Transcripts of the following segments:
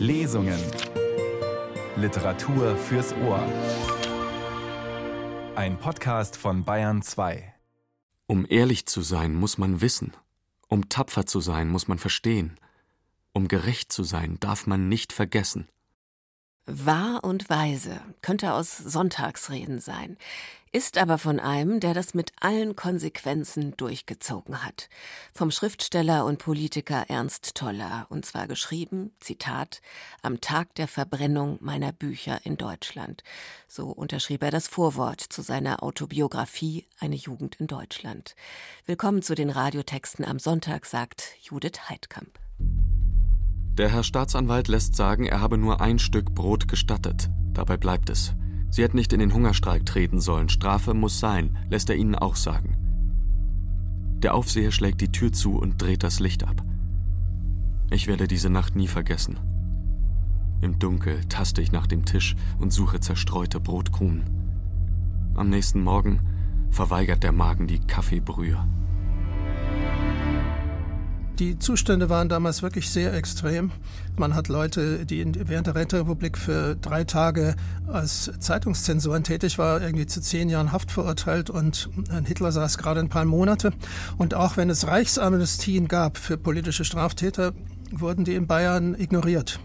Lesungen. Literatur fürs Ohr. Ein Podcast von Bayern 2. Um ehrlich zu sein, muss man wissen. Um tapfer zu sein, muss man verstehen. Um gerecht zu sein, darf man nicht vergessen. Wahr und weise könnte aus Sonntagsreden sein, ist aber von einem, der das mit allen Konsequenzen durchgezogen hat. Vom Schriftsteller und Politiker Ernst Toller, und zwar geschrieben, Zitat, am Tag der Verbrennung meiner Bücher in Deutschland. So unterschrieb er das Vorwort zu seiner Autobiografie Eine Jugend in Deutschland. Willkommen zu den Radiotexten am Sonntag, sagt Judith Heidkamp. Der Herr Staatsanwalt lässt sagen, er habe nur ein Stück Brot gestattet. Dabei bleibt es. Sie hätten nicht in den Hungerstreik treten sollen. Strafe muss sein, lässt er ihnen auch sagen. Der Aufseher schlägt die Tür zu und dreht das Licht ab. Ich werde diese Nacht nie vergessen. Im Dunkel taste ich nach dem Tisch und suche zerstreute Brotkrumen. Am nächsten Morgen verweigert der Magen die Kaffeebrühe. Die Zustände waren damals wirklich sehr extrem. Man hat Leute, die während der Räterepublik für drei Tage als Zeitungszensoren tätig war, irgendwie zu zehn Jahren Haft verurteilt und Hitler saß gerade ein paar Monate. Und auch wenn es Reichsamnestien gab für politische Straftäter, wurden die in Bayern ignoriert.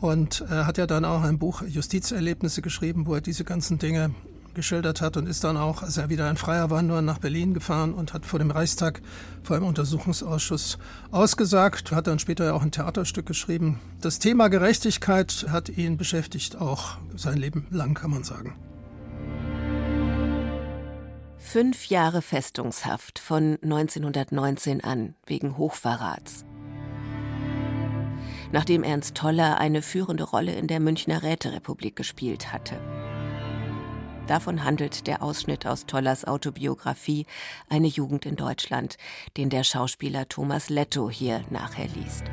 Und er hat ja dann auch ein Buch Justizerlebnisse geschrieben, wo er diese ganzen Dinge geschildert hat und ist dann auch, als er wieder ein Freier war, nur nach Berlin gefahren und hat vor dem Reichstag, vor dem Untersuchungsausschuss ausgesagt, hat dann später auch ein Theaterstück geschrieben. Das Thema Gerechtigkeit hat ihn beschäftigt, auch sein Leben lang, kann man sagen. Fünf Jahre Festungshaft von 1919 an wegen Hochverrats. Nachdem Ernst Toller eine führende Rolle in der Münchner Räterepublik gespielt hatte. Davon handelt der Ausschnitt aus Tollers Autobiografie Eine Jugend in Deutschland, den der Schauspieler Thomas Letto hier nachher liest.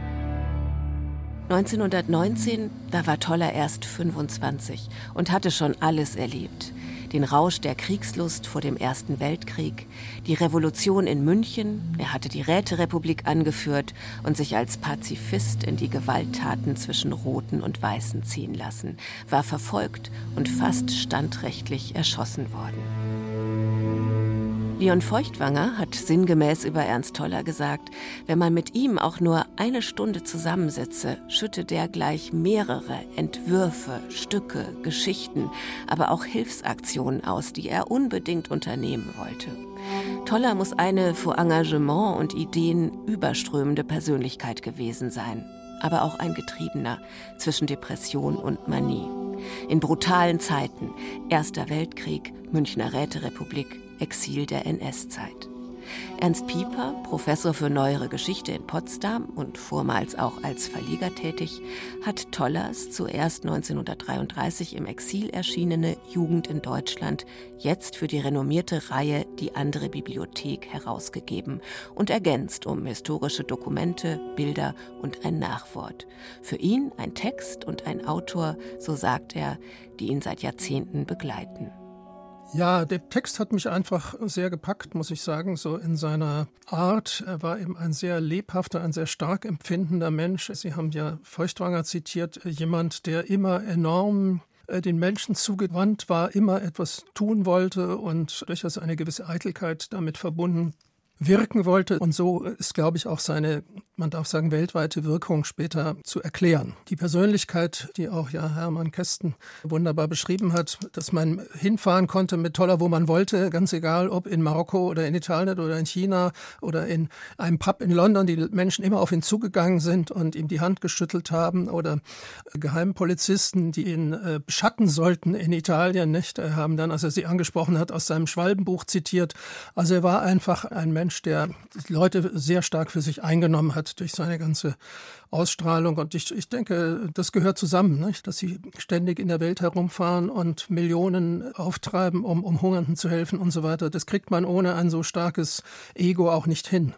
1919, da war Toller erst 25 und hatte schon alles erlebt den Rausch der Kriegslust vor dem Ersten Weltkrieg, die Revolution in München, er hatte die Räterepublik angeführt und sich als Pazifist in die Gewalttaten zwischen Roten und Weißen ziehen lassen, war verfolgt und fast standrechtlich erschossen worden. Leon Feuchtwanger hat sinngemäß über Ernst Toller gesagt, wenn man mit ihm auch nur eine Stunde zusammensitze, schütte der gleich mehrere Entwürfe, Stücke, Geschichten, aber auch Hilfsaktionen aus, die er unbedingt unternehmen wollte. Toller muss eine vor Engagement und Ideen überströmende Persönlichkeit gewesen sein, aber auch ein Getriebener zwischen Depression und Manie. In brutalen Zeiten, Erster Weltkrieg, Münchner Räterepublik, Exil der NS-Zeit. Ernst Pieper, Professor für neuere Geschichte in Potsdam und vormals auch als Verleger tätig, hat Tollers zuerst 1933 im Exil erschienene Jugend in Deutschland jetzt für die renommierte Reihe Die andere Bibliothek herausgegeben und ergänzt um historische Dokumente, Bilder und ein Nachwort. Für ihn ein Text und ein Autor, so sagt er, die ihn seit Jahrzehnten begleiten. Ja, der Text hat mich einfach sehr gepackt, muss ich sagen, so in seiner Art. Er war eben ein sehr lebhafter, ein sehr stark empfindender Mensch. Sie haben ja Feuchtwanger zitiert, jemand, der immer enorm äh, den Menschen zugewandt war, immer etwas tun wollte und durchaus eine gewisse Eitelkeit damit verbunden wirken wollte. Und so ist, glaube ich, auch seine, man darf sagen, weltweite Wirkung später zu erklären. Die Persönlichkeit, die auch ja Hermann Kästen wunderbar beschrieben hat, dass man hinfahren konnte mit Toller, wo man wollte, ganz egal, ob in Marokko oder in Italien oder in China oder in einem Pub in London, die Menschen immer auf ihn zugegangen sind und ihm die Hand geschüttelt haben oder Geheimpolizisten, die ihn äh, beschatten sollten in Italien, nicht, haben dann, als er sie angesprochen hat, aus seinem Schwalbenbuch zitiert. Also er war einfach ein Mensch, Mensch, der Leute sehr stark für sich eingenommen hat durch seine ganze Ausstrahlung. Und ich, ich denke, das gehört zusammen, nicht? dass sie ständig in der Welt herumfahren und Millionen auftreiben, um, um Hungernden zu helfen und so weiter. Das kriegt man ohne ein so starkes Ego auch nicht hin.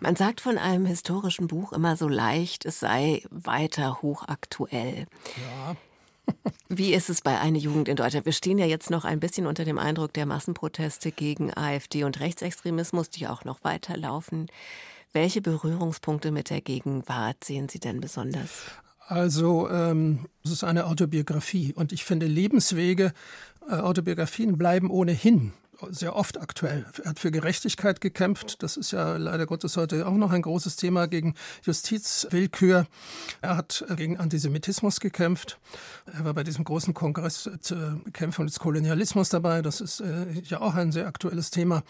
Man sagt von einem historischen Buch immer so leicht, es sei weiter hochaktuell. Ja. Wie ist es bei einer Jugend in Deutschland? Wir stehen ja jetzt noch ein bisschen unter dem Eindruck der Massenproteste gegen AfD und Rechtsextremismus, die auch noch weiterlaufen. Welche Berührungspunkte mit der Gegenwart sehen Sie denn besonders? Also ähm, es ist eine Autobiografie und ich finde Lebenswege, äh, Autobiografien bleiben ohnehin sehr oft aktuell. Er hat für Gerechtigkeit gekämpft. Das ist ja leider Gottes heute auch noch ein großes Thema gegen Justizwillkür. Er hat gegen Antisemitismus gekämpft. Er war bei diesem großen Kongress zur Bekämpfung des Kolonialismus dabei. Das ist äh, ja auch ein sehr aktuelles Thema.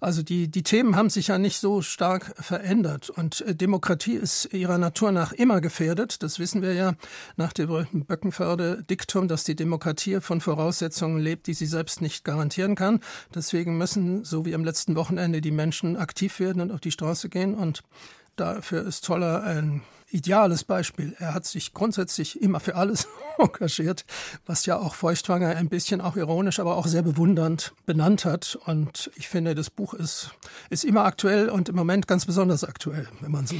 Also die, die Themen haben sich ja nicht so stark verändert. Und äh, Demokratie ist ihrer Natur nach immer gefährdet. Das wissen wir ja nach dem Böckenförde-Diktum, dass die Demokratie von Voraussetzungen lebt, die sie selbst nicht garantieren kann. Deswegen müssen, so wie am letzten Wochenende, die Menschen aktiv werden und auf die Straße gehen. Und dafür ist Toller ein ideales Beispiel. Er hat sich grundsätzlich immer für alles engagiert, was ja auch Feuchtwanger ein bisschen auch ironisch, aber auch sehr bewundernd benannt hat. Und ich finde, das Buch ist, ist immer aktuell und im Moment ganz besonders aktuell, wenn man so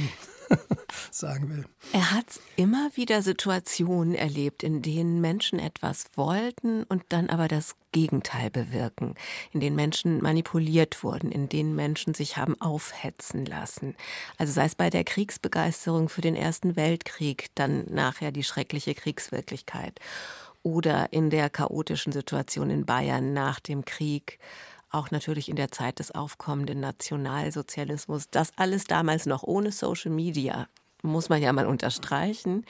sagen will. Er hat immer wieder Situationen erlebt, in denen Menschen etwas wollten und dann aber das Gegenteil bewirken, in denen Menschen manipuliert wurden, in denen Menschen sich haben aufhetzen lassen. Also sei es bei der Kriegsbegeisterung für den Ersten Weltkrieg, dann nachher die schreckliche Kriegswirklichkeit oder in der chaotischen Situation in Bayern nach dem Krieg auch natürlich in der Zeit des aufkommenden Nationalsozialismus. Das alles damals noch ohne Social Media, muss man ja mal unterstreichen.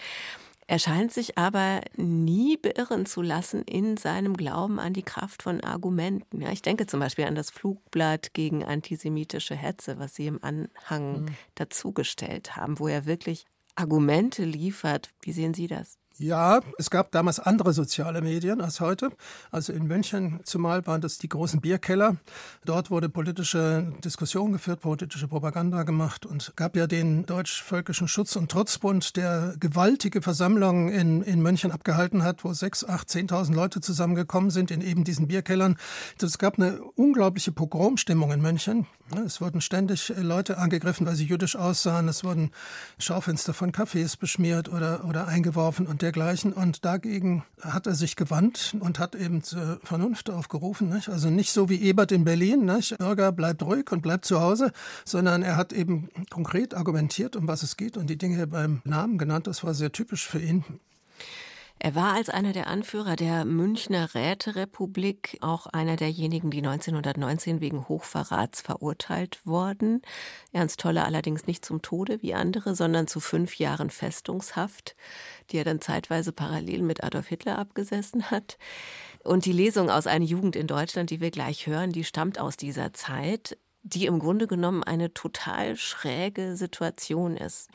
Er scheint sich aber nie beirren zu lassen in seinem Glauben an die Kraft von Argumenten. Ja, ich denke zum Beispiel an das Flugblatt gegen antisemitische Hetze, was Sie im Anhang mhm. dazugestellt haben, wo er wirklich Argumente liefert. Wie sehen Sie das? Ja, es gab damals andere soziale Medien als heute. Also in München zumal waren das die großen Bierkeller. Dort wurde politische Diskussion geführt, politische Propaganda gemacht und gab ja den Deutsch-Völkischen Schutz- und Trutzbund, der gewaltige Versammlungen in, in München abgehalten hat, wo sechs, acht, zehntausend Leute zusammengekommen sind in eben diesen Bierkellern. Es gab eine unglaubliche Pogromstimmung in München. Es wurden ständig Leute angegriffen, weil sie jüdisch aussahen. Es wurden Schaufenster von Cafés beschmiert oder, oder eingeworfen und dergleichen. Und dagegen hat er sich gewandt und hat eben zur Vernunft aufgerufen. Nicht? Also nicht so wie Ebert in Berlin, nicht? Bürger bleibt ruhig und bleibt zu Hause, sondern er hat eben konkret argumentiert, um was es geht und die Dinge beim Namen genannt. Das war sehr typisch für ihn. Er war als einer der Anführer der Münchner Räterepublik auch einer derjenigen, die 1919 wegen Hochverrats verurteilt wurden. Ernst Tolle allerdings nicht zum Tode wie andere, sondern zu fünf Jahren Festungshaft, die er dann zeitweise parallel mit Adolf Hitler abgesessen hat. Und die Lesung aus Eine Jugend in Deutschland, die wir gleich hören, die stammt aus dieser Zeit die im Grunde genommen eine total schräge Situation ist.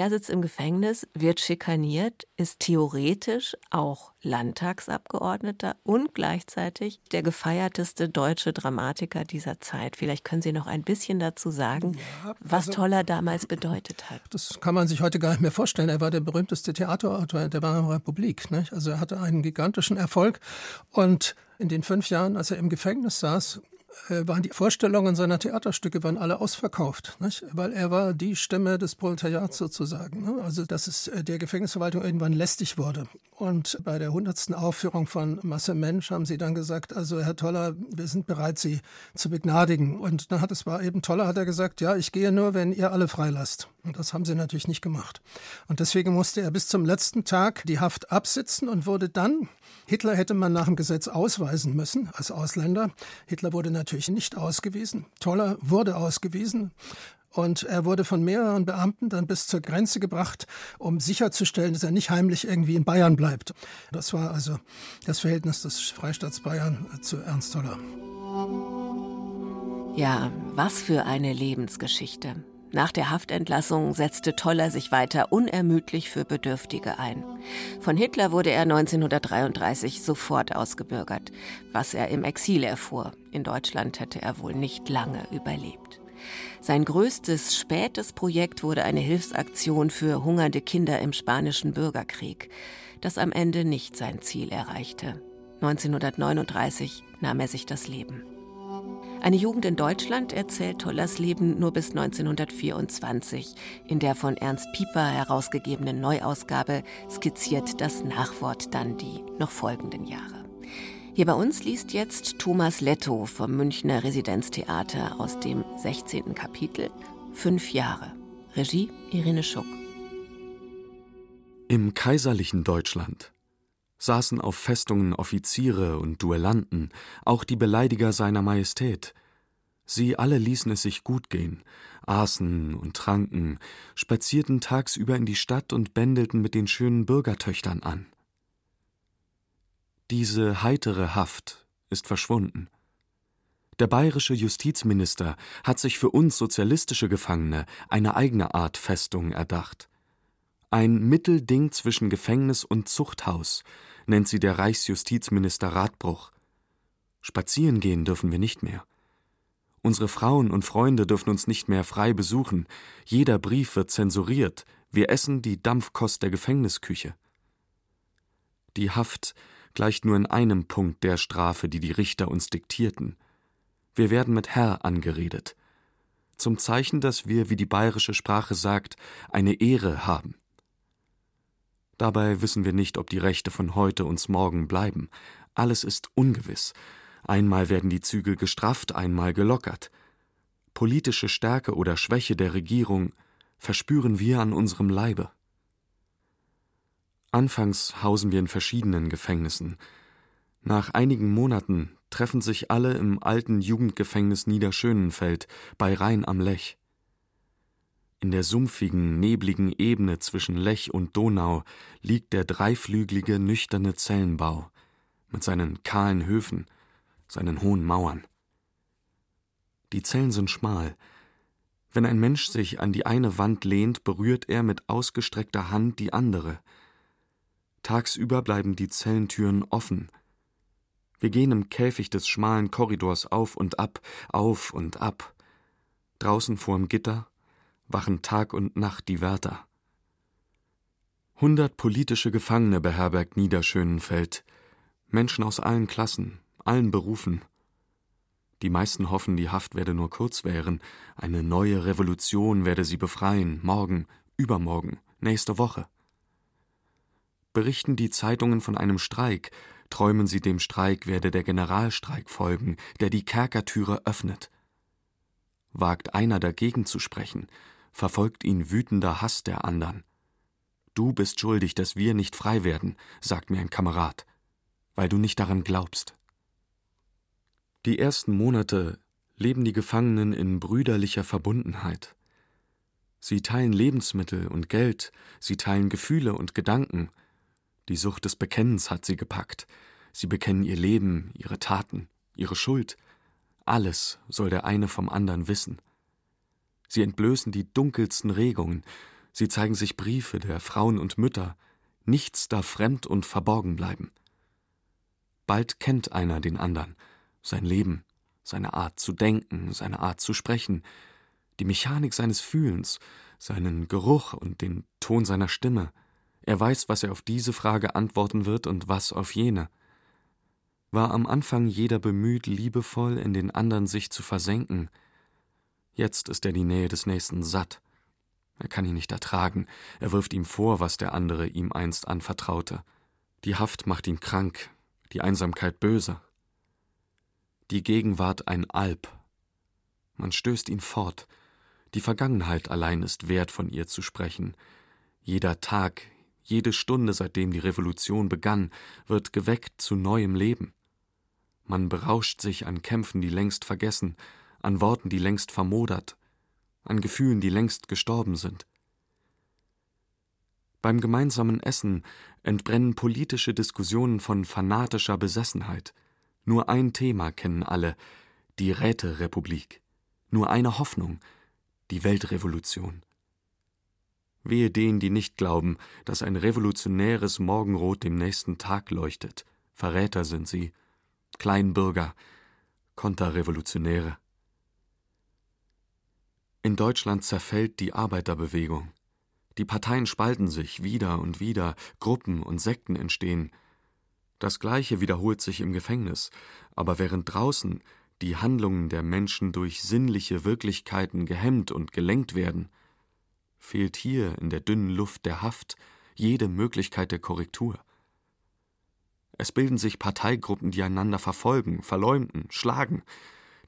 Er sitzt im Gefängnis, wird schikaniert, ist theoretisch auch Landtagsabgeordneter und gleichzeitig der gefeierteste deutsche Dramatiker dieser Zeit. Vielleicht können Sie noch ein bisschen dazu sagen, ja, was also, Toller damals bedeutet hat. Das kann man sich heute gar nicht mehr vorstellen. Er war der berühmteste Theaterautor der Weimarer Republik. Nicht? Also er hatte einen gigantischen Erfolg und in den fünf Jahren, als er im Gefängnis saß, waren die Vorstellungen seiner Theaterstücke waren alle ausverkauft, nicht? weil er war die Stimme des Proletariats sozusagen. Ne? Also dass es äh, der Gefängnisverwaltung irgendwann lästig wurde. Und bei der hundertsten Aufführung von Masse Mensch haben sie dann gesagt, also Herr Toller, wir sind bereit, Sie zu begnadigen. Und dann hat es war eben Toller, hat er gesagt, ja, ich gehe nur, wenn ihr alle freilasst. Und das haben sie natürlich nicht gemacht. Und deswegen musste er bis zum letzten Tag die Haft absitzen und wurde dann, Hitler hätte man nach dem Gesetz ausweisen müssen als Ausländer. Hitler wurde natürlich nicht ausgewiesen. Toller wurde ausgewiesen. Und er wurde von mehreren Beamten dann bis zur Grenze gebracht, um sicherzustellen, dass er nicht heimlich irgendwie in Bayern bleibt. Das war also das Verhältnis des Freistaats Bayern zu Ernst Toller. Ja, was für eine Lebensgeschichte. Nach der Haftentlassung setzte Toller sich weiter unermüdlich für Bedürftige ein. Von Hitler wurde er 1933 sofort ausgebürgert, was er im Exil erfuhr. In Deutschland hätte er wohl nicht lange überlebt. Sein größtes spätes Projekt wurde eine Hilfsaktion für hungernde Kinder im spanischen Bürgerkrieg, das am Ende nicht sein Ziel erreichte. 1939 nahm er sich das Leben. Eine Jugend in Deutschland erzählt Tollers Leben nur bis 1924. In der von Ernst Pieper herausgegebenen Neuausgabe skizziert das Nachwort dann die noch folgenden Jahre. Hier bei uns liest jetzt Thomas Letto vom Münchner Residenztheater aus dem 16. Kapitel Fünf Jahre. Regie Irene Schuck. Im kaiserlichen Deutschland saßen auf Festungen Offiziere und Duellanten, auch die Beleidiger seiner Majestät. Sie alle ließen es sich gut gehen, aßen und tranken, spazierten tagsüber in die Stadt und bändelten mit den schönen Bürgertöchtern an. Diese heitere Haft ist verschwunden. Der bayerische Justizminister hat sich für uns sozialistische Gefangene eine eigene Art Festung erdacht. Ein Mittelding zwischen Gefängnis und Zuchthaus nennt sie der Reichsjustizminister Radbruch. Spazieren gehen dürfen wir nicht mehr. Unsere Frauen und Freunde dürfen uns nicht mehr frei besuchen. Jeder Brief wird zensuriert. Wir essen die Dampfkost der Gefängnisküche. Die Haft gleicht nur in einem Punkt der Strafe, die die Richter uns diktierten. Wir werden mit Herr angeredet. Zum Zeichen, dass wir, wie die bayerische Sprache sagt, eine Ehre haben. Dabei wissen wir nicht, ob die Rechte von heute uns morgen bleiben. Alles ist ungewiss. Einmal werden die Zügel gestrafft, einmal gelockert. Politische Stärke oder Schwäche der Regierung verspüren wir an unserem Leibe. Anfangs hausen wir in verschiedenen Gefängnissen. Nach einigen Monaten treffen sich alle im alten Jugendgefängnis Niederschönenfeld bei Rhein am Lech. In der sumpfigen, nebligen Ebene zwischen Lech und Donau liegt der dreiflügelige, nüchterne Zellenbau mit seinen kahlen Höfen, seinen hohen Mauern. Die Zellen sind schmal. Wenn ein Mensch sich an die eine Wand lehnt, berührt er mit ausgestreckter Hand die andere. Tagsüber bleiben die Zellentüren offen. Wir gehen im Käfig des schmalen Korridors auf und ab, auf und ab. Draußen vorm Gitter wachen Tag und Nacht die Wärter. Hundert politische Gefangene beherbergt Niederschönenfeld, Menschen aus allen Klassen, allen Berufen. Die meisten hoffen, die Haft werde nur kurz währen, eine neue Revolution werde sie befreien, morgen, übermorgen, nächste Woche. Berichten die Zeitungen von einem Streik, träumen sie dem Streik werde der Generalstreik folgen, der die Kerkertüre öffnet. Wagt einer dagegen zu sprechen, verfolgt ihn wütender Hass der andern. Du bist schuldig, dass wir nicht frei werden, sagt mir ein Kamerad, weil du nicht daran glaubst. Die ersten Monate leben die Gefangenen in brüderlicher Verbundenheit. Sie teilen Lebensmittel und Geld, sie teilen Gefühle und Gedanken. Die Sucht des Bekennens hat sie gepackt. Sie bekennen ihr Leben, ihre Taten, ihre Schuld. Alles soll der eine vom anderen wissen. Sie entblößen die dunkelsten Regungen, sie zeigen sich Briefe der Frauen und Mütter, nichts darf fremd und verborgen bleiben. Bald kennt einer den andern, sein Leben, seine Art zu denken, seine Art zu sprechen, die Mechanik seines Fühlens, seinen Geruch und den Ton seiner Stimme. Er weiß, was er auf diese Frage antworten wird und was auf jene. War am Anfang jeder bemüht, liebevoll in den anderen sich zu versenken, Jetzt ist er die Nähe des Nächsten satt. Er kann ihn nicht ertragen, er wirft ihm vor, was der andere ihm einst anvertraute. Die Haft macht ihn krank, die Einsamkeit böse. Die Gegenwart ein Alp. Man stößt ihn fort. Die Vergangenheit allein ist wert, von ihr zu sprechen. Jeder Tag, jede Stunde, seitdem die Revolution begann, wird geweckt zu neuem Leben. Man berauscht sich an Kämpfen, die längst vergessen, an Worten, die längst vermodert, an Gefühlen, die längst gestorben sind. Beim gemeinsamen Essen entbrennen politische Diskussionen von fanatischer Besessenheit. Nur ein Thema kennen alle, die Räterepublik. Nur eine Hoffnung, die Weltrevolution. Wehe denen, die nicht glauben, dass ein revolutionäres Morgenrot dem nächsten Tag leuchtet. Verräter sind sie, Kleinbürger, Konterrevolutionäre. In Deutschland zerfällt die Arbeiterbewegung. Die Parteien spalten sich wieder und wieder, Gruppen und Sekten entstehen. Das Gleiche wiederholt sich im Gefängnis, aber während draußen die Handlungen der Menschen durch sinnliche Wirklichkeiten gehemmt und gelenkt werden, fehlt hier in der dünnen Luft der Haft jede Möglichkeit der Korrektur. Es bilden sich Parteigruppen, die einander verfolgen, verleumden, schlagen,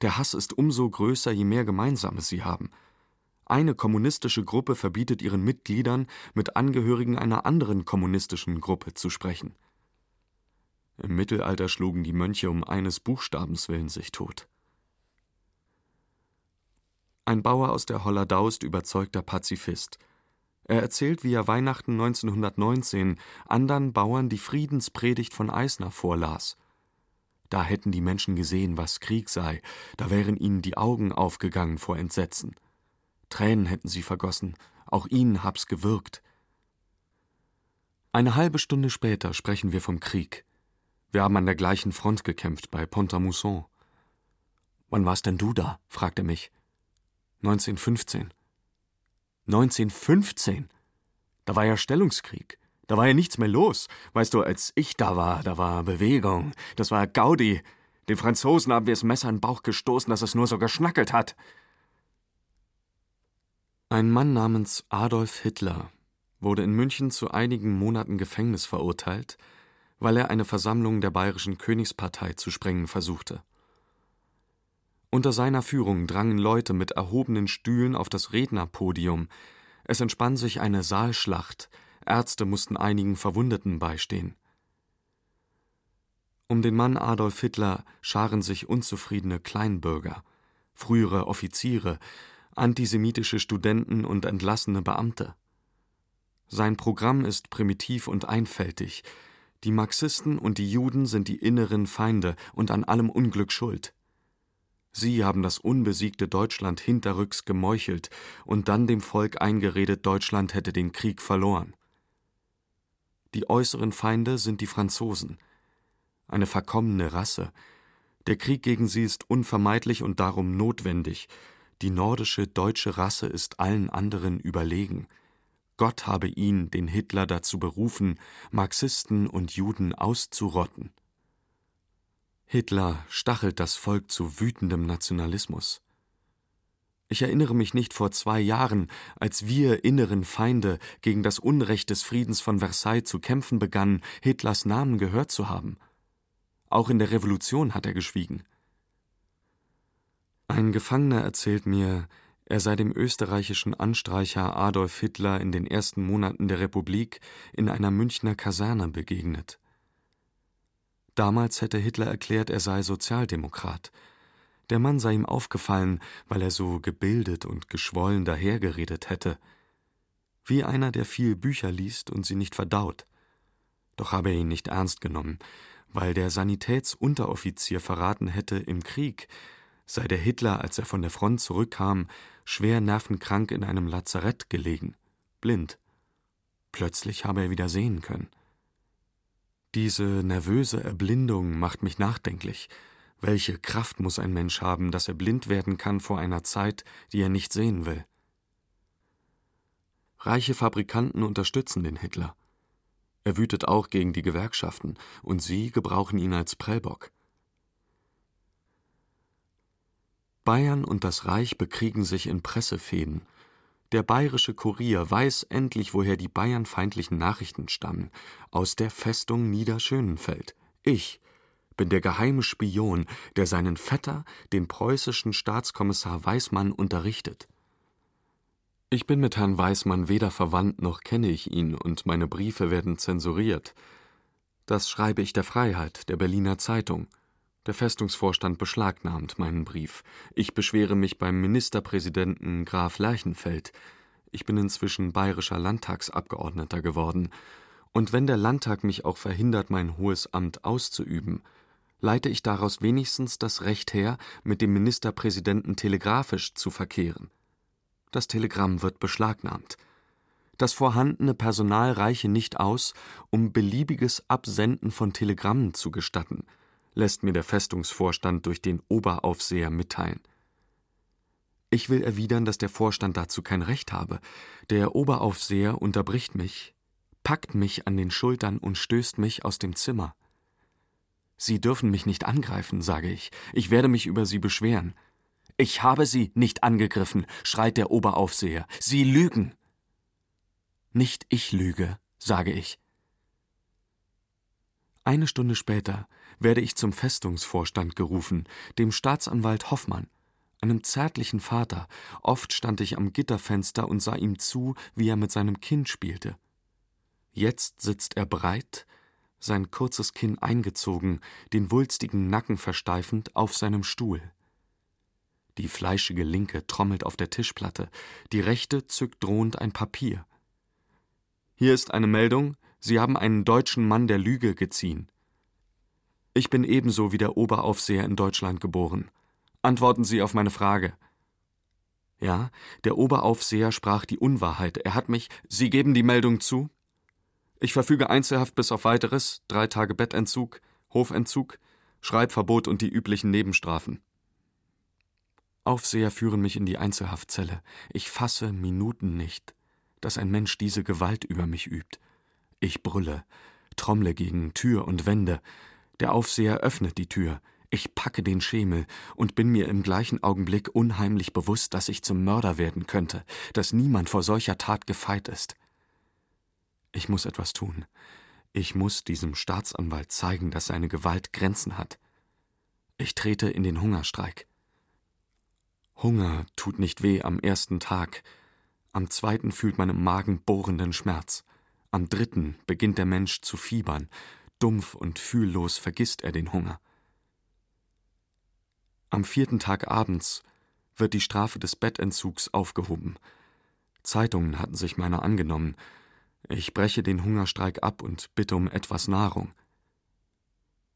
der Hass ist umso größer, je mehr Gemeinsames sie haben. Eine kommunistische Gruppe verbietet ihren Mitgliedern, mit Angehörigen einer anderen kommunistischen Gruppe zu sprechen. Im Mittelalter schlugen die Mönche um eines Buchstabens willen sich tot. Ein Bauer aus der Hollerdaust ist überzeugter Pazifist. Er erzählt, wie er Weihnachten 1919 anderen Bauern die Friedenspredigt von Eisner vorlas. Da hätten die Menschen gesehen, was Krieg sei, da wären ihnen die Augen aufgegangen vor Entsetzen. Tränen hätten sie vergossen, auch ihnen hab's gewirkt. Eine halbe Stunde später sprechen wir vom Krieg. Wir haben an der gleichen Front gekämpft, bei Pont-à-Mousson. Wann warst denn du da? fragt er mich. 1915. 1915? Da war ja Stellungskrieg. Da war ja nichts mehr los. Weißt du, als ich da war, da war Bewegung. Das war Gaudi. Den Franzosen haben wir das Messer in den Bauch gestoßen, dass es nur so geschnackelt hat. Ein Mann namens Adolf Hitler wurde in München zu einigen Monaten Gefängnis verurteilt, weil er eine Versammlung der bayerischen Königspartei zu sprengen versuchte. Unter seiner Führung drangen Leute mit erhobenen Stühlen auf das Rednerpodium. Es entspann sich eine Saalschlacht. Ärzte mussten einigen Verwundeten beistehen. Um den Mann Adolf Hitler scharen sich unzufriedene Kleinbürger, frühere Offiziere, antisemitische Studenten und entlassene Beamte. Sein Programm ist primitiv und einfältig, die Marxisten und die Juden sind die inneren Feinde und an allem Unglück schuld. Sie haben das unbesiegte Deutschland hinterrücks gemeuchelt und dann dem Volk eingeredet, Deutschland hätte den Krieg verloren. Die äußeren Feinde sind die Franzosen, eine verkommene Rasse. Der Krieg gegen sie ist unvermeidlich und darum notwendig. Die nordische deutsche Rasse ist allen anderen überlegen. Gott habe ihn, den Hitler, dazu berufen, Marxisten und Juden auszurotten. Hitler stachelt das Volk zu wütendem Nationalismus. Ich erinnere mich nicht vor zwei Jahren, als wir inneren Feinde gegen das Unrecht des Friedens von Versailles zu kämpfen begannen, Hitlers Namen gehört zu haben. Auch in der Revolution hat er geschwiegen. Ein Gefangener erzählt mir, er sei dem österreichischen Anstreicher Adolf Hitler in den ersten Monaten der Republik in einer Münchner Kaserne begegnet. Damals hätte Hitler erklärt, er sei Sozialdemokrat. Der Mann sei ihm aufgefallen, weil er so gebildet und geschwollen dahergeredet hätte. Wie einer, der viel Bücher liest und sie nicht verdaut. Doch habe er ihn nicht ernst genommen, weil der Sanitätsunteroffizier verraten hätte, im Krieg sei der Hitler, als er von der Front zurückkam, schwer nervenkrank in einem Lazarett gelegen, blind. Plötzlich habe er wieder sehen können. Diese nervöse Erblindung macht mich nachdenklich. Welche Kraft muss ein Mensch haben, dass er blind werden kann vor einer Zeit, die er nicht sehen will? Reiche Fabrikanten unterstützen den Hitler. Er wütet auch gegen die Gewerkschaften, und sie gebrauchen ihn als Prellbock. Bayern und das Reich bekriegen sich in Pressefehden. Der Bayerische Kurier weiß endlich, woher die bayernfeindlichen Nachrichten stammen. Aus der Festung Niederschönenfeld. Ich bin der geheime Spion, der seinen Vetter, den preußischen Staatskommissar Weismann, unterrichtet. Ich bin mit Herrn Weismann weder verwandt noch kenne ich ihn, und meine Briefe werden zensuriert. Das schreibe ich der Freiheit, der Berliner Zeitung. Der Festungsvorstand beschlagnahmt meinen Brief. Ich beschwere mich beim Ministerpräsidenten Graf Lerchenfeld. Ich bin inzwischen bayerischer Landtagsabgeordneter geworden. Und wenn der Landtag mich auch verhindert, mein hohes Amt auszuüben, leite ich daraus wenigstens das Recht her, mit dem Ministerpräsidenten telegrafisch zu verkehren. Das Telegramm wird beschlagnahmt. Das vorhandene Personal reiche nicht aus, um beliebiges Absenden von Telegrammen zu gestatten – lässt mir der Festungsvorstand durch den Oberaufseher mitteilen. Ich will erwidern, dass der Vorstand dazu kein Recht habe. Der Oberaufseher unterbricht mich, packt mich an den Schultern und stößt mich aus dem Zimmer. Sie dürfen mich nicht angreifen, sage ich. Ich werde mich über Sie beschweren. Ich habe Sie nicht angegriffen, schreit der Oberaufseher. Sie lügen. Nicht ich lüge, sage ich. Eine Stunde später werde ich zum Festungsvorstand gerufen, dem Staatsanwalt Hoffmann. einem zärtlichen Vater. Oft stand ich am Gitterfenster und sah ihm zu, wie er mit seinem Kind spielte. Jetzt sitzt er breit, sein kurzes Kinn eingezogen, den wulstigen Nacken versteifend, auf seinem Stuhl. Die fleischige Linke trommelt auf der Tischplatte, die rechte zückt drohend ein Papier. Hier ist eine Meldung, Sie haben einen deutschen Mann der Lüge geziehen. Ich bin ebenso wie der Oberaufseher in Deutschland geboren. Antworten Sie auf meine Frage. Ja, der Oberaufseher sprach die Unwahrheit. Er hat mich. Sie geben die Meldung zu? Ich verfüge Einzelhaft bis auf weiteres, drei Tage Bettentzug, Hofentzug, Schreibverbot und die üblichen Nebenstrafen. Aufseher führen mich in die Einzelhaftzelle. Ich fasse Minuten nicht, dass ein Mensch diese Gewalt über mich übt. Ich brülle, trommle gegen Tür und Wände. Der Aufseher öffnet die Tür. Ich packe den Schemel und bin mir im gleichen Augenblick unheimlich bewusst, dass ich zum Mörder werden könnte, dass niemand vor solcher Tat gefeit ist. Ich muss etwas tun. Ich muss diesem Staatsanwalt zeigen, dass seine Gewalt Grenzen hat. Ich trete in den Hungerstreik. Hunger tut nicht weh am ersten Tag, am zweiten fühlt man im Magen bohrenden Schmerz, am dritten beginnt der Mensch zu fiebern, dumpf und fühllos vergisst er den Hunger. Am vierten Tag abends wird die Strafe des Bettentzugs aufgehoben. Zeitungen hatten sich meiner angenommen. Ich breche den Hungerstreik ab und bitte um etwas Nahrung.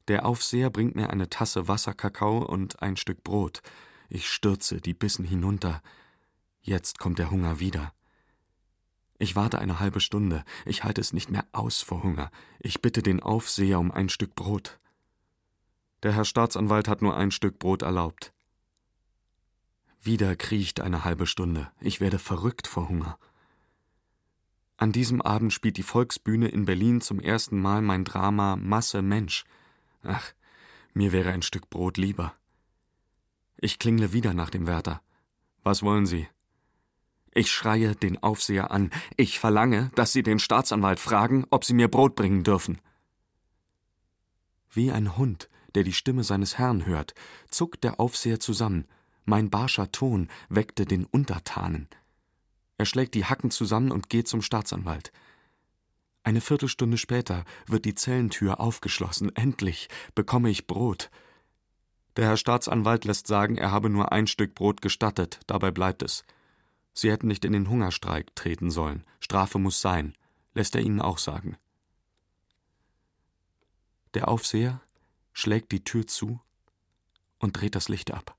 Der Aufseher bringt mir eine Tasse Wasserkakao und ein Stück Brot. Ich stürze die Bissen hinunter. Jetzt kommt der Hunger wieder. Ich warte eine halbe Stunde. Ich halte es nicht mehr aus vor Hunger. Ich bitte den Aufseher um ein Stück Brot. Der Herr Staatsanwalt hat nur ein Stück Brot erlaubt. Wieder kriecht eine halbe Stunde. Ich werde verrückt vor Hunger. An diesem Abend spielt die Volksbühne in Berlin zum ersten Mal mein Drama Masse Mensch. Ach, mir wäre ein Stück Brot lieber. Ich klingle wieder nach dem Wärter. Was wollen Sie? Ich schreie den Aufseher an. Ich verlange, dass Sie den Staatsanwalt fragen, ob Sie mir Brot bringen dürfen. Wie ein Hund, der die Stimme seines Herrn hört, zuckt der Aufseher zusammen. Mein barscher Ton weckte den Untertanen. Er schlägt die Hacken zusammen und geht zum Staatsanwalt. Eine Viertelstunde später wird die Zellentür aufgeschlossen. Endlich bekomme ich Brot. Der Herr Staatsanwalt lässt sagen, er habe nur ein Stück Brot gestattet, dabei bleibt es. Sie hätten nicht in den Hungerstreik treten sollen. Strafe muss sein, lässt er ihnen auch sagen. Der Aufseher schlägt die Tür zu und dreht das Licht ab.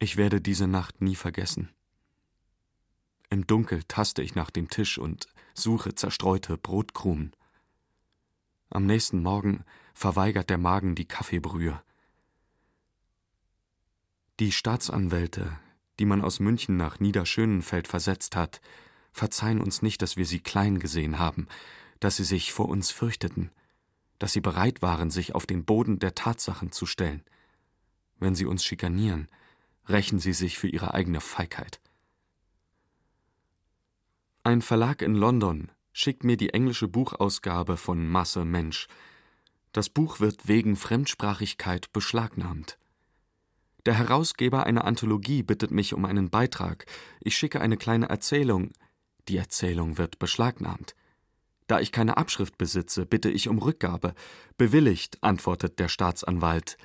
Ich werde diese Nacht nie vergessen. Im Dunkel taste ich nach dem Tisch und suche zerstreute Brotkrumen. Am nächsten Morgen verweigert der Magen die Kaffeebrühe. Die Staatsanwälte, die man aus München nach Niederschönenfeld versetzt hat, verzeihen uns nicht, dass wir sie klein gesehen haben, dass sie sich vor uns fürchteten, dass sie bereit waren, sich auf den Boden der Tatsachen zu stellen. Wenn sie uns schikanieren, rächen sie sich für ihre eigene Feigheit. Ein Verlag in London schickt mir die englische Buchausgabe von Masse Mensch. Das Buch wird wegen Fremdsprachigkeit beschlagnahmt. Der Herausgeber einer Anthologie bittet mich um einen Beitrag. Ich schicke eine kleine Erzählung. Die Erzählung wird beschlagnahmt. Da ich keine Abschrift besitze, bitte ich um Rückgabe. Bewilligt, antwortet der Staatsanwalt.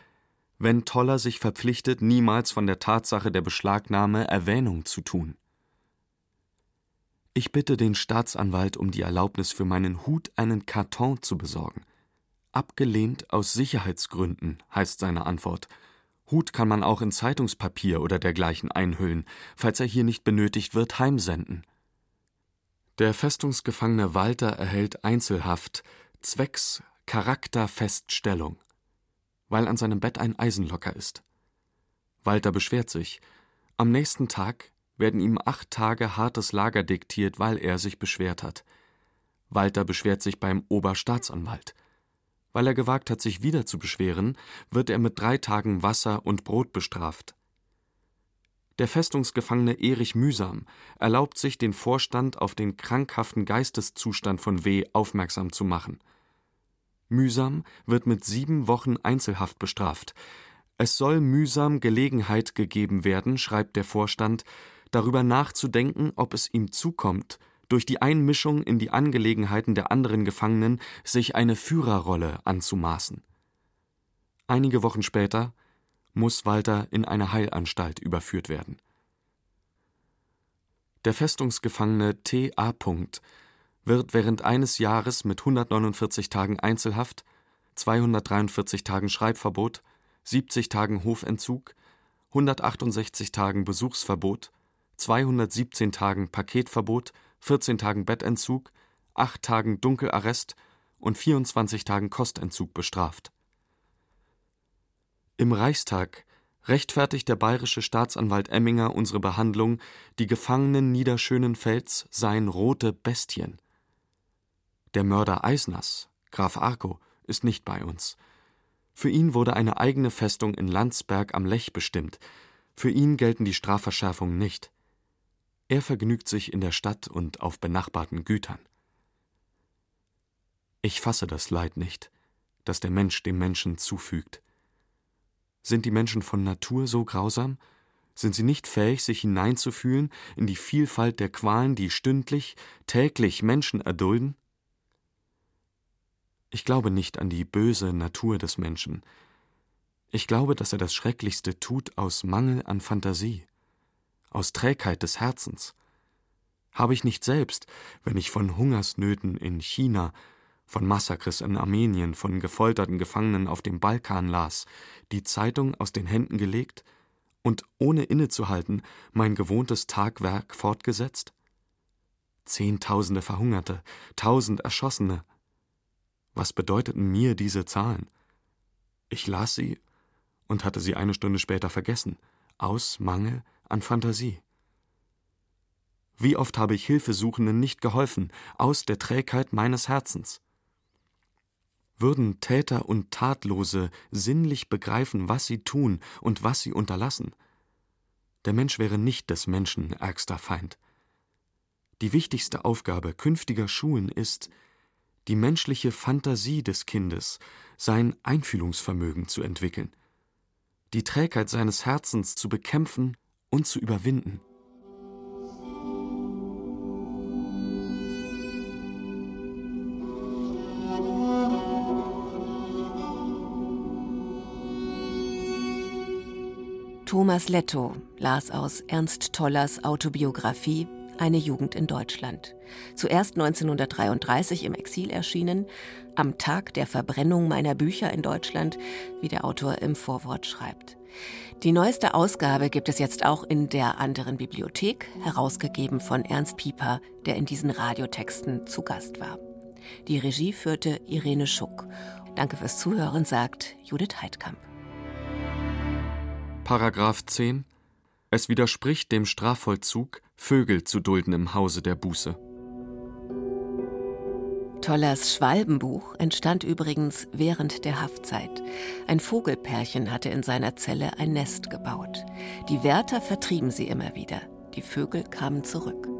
Wenn Toller sich verpflichtet, niemals von der Tatsache der Beschlagnahme Erwähnung zu tun. Ich bitte den Staatsanwalt um die Erlaubnis für meinen Hut einen Karton zu besorgen. Abgelehnt aus Sicherheitsgründen, heißt seine Antwort. Hut kann man auch in Zeitungspapier oder dergleichen einhüllen, falls er hier nicht benötigt wird, heimsenden. Der Festungsgefangene Walter erhält Einzelhaft zwecks Charakterfeststellung, weil an seinem Bett ein Eisenlocker ist. Walter beschwert sich. Am nächsten Tag werden ihm acht Tage hartes Lager diktiert, weil er sich beschwert hat. Walter beschwert sich beim Oberstaatsanwalt. Weil er gewagt hat, sich wieder zu beschweren, wird er mit drei Tagen Wasser und Brot bestraft. Der Festungsgefangene Erich Mühsam erlaubt sich, den Vorstand auf den krankhaften Geisteszustand von W. aufmerksam zu machen. Mühsam wird mit sieben Wochen Einzelhaft bestraft. Es soll mühsam Gelegenheit gegeben werden, schreibt der Vorstand, darüber nachzudenken, ob es ihm zukommt, durch die Einmischung in die Angelegenheiten der anderen Gefangenen sich eine Führerrolle anzumaßen. Einige Wochen später muss Walter in eine Heilanstalt überführt werden. Der Festungsgefangene T.A. wird während eines Jahres mit 149 Tagen Einzelhaft, 243 Tagen Schreibverbot, 70 Tagen Hofentzug, 168 Tagen Besuchsverbot, 217 Tagen Paketverbot, 14 Tagen Bettentzug, 8 Tagen Dunkelarrest und 24 Tagen Kostentzug bestraft. Im Reichstag rechtfertigt der bayerische Staatsanwalt Emminger unsere Behandlung, die Gefangenen Niederschönenfelds seien rote Bestien. Der Mörder Eisners, Graf Arco, ist nicht bei uns. Für ihn wurde eine eigene Festung in Landsberg am Lech bestimmt. Für ihn gelten die Strafverschärfungen nicht. Er vergnügt sich in der Stadt und auf benachbarten Gütern. Ich fasse das Leid nicht, das der Mensch dem Menschen zufügt. Sind die Menschen von Natur so grausam? Sind sie nicht fähig, sich hineinzufühlen in die Vielfalt der Qualen, die stündlich, täglich Menschen erdulden? Ich glaube nicht an die böse Natur des Menschen. Ich glaube, dass er das Schrecklichste tut aus Mangel an Fantasie, aus Trägheit des Herzens. Habe ich nicht selbst, wenn ich von Hungersnöten in China, von Massakres in Armenien, von gefolterten Gefangenen auf dem Balkan las, die Zeitung aus den Händen gelegt und ohne innezuhalten mein gewohntes Tagwerk fortgesetzt? Zehntausende Verhungerte, tausend Erschossene, was bedeuteten mir diese Zahlen? Ich las sie und hatte sie eine Stunde später vergessen, aus Mangel an Fantasie. Wie oft habe ich Hilfesuchenden nicht geholfen, aus der Trägheit meines Herzens. Würden Täter und Tatlose sinnlich begreifen, was sie tun und was sie unterlassen, der Mensch wäre nicht des Menschen ärgster Feind. Die wichtigste Aufgabe künftiger Schulen ist, die menschliche Fantasie des Kindes, sein Einfühlungsvermögen zu entwickeln, die Trägheit seines Herzens zu bekämpfen und zu überwinden. Thomas Letto las aus Ernst Tollers Autobiografie eine Jugend in Deutschland. Zuerst 1933 im Exil erschienen, am Tag der Verbrennung meiner Bücher in Deutschland, wie der Autor im Vorwort schreibt. Die neueste Ausgabe gibt es jetzt auch in der anderen Bibliothek, herausgegeben von Ernst Pieper, der in diesen Radiotexten zu Gast war. Die Regie führte Irene Schuck. Danke fürs Zuhören, sagt Judith Heidkamp. Paragraph 10 es widerspricht dem Strafvollzug, Vögel zu dulden im Hause der Buße. Tollers Schwalbenbuch entstand übrigens während der Haftzeit. Ein Vogelpärchen hatte in seiner Zelle ein Nest gebaut. Die Wärter vertrieben sie immer wieder. Die Vögel kamen zurück.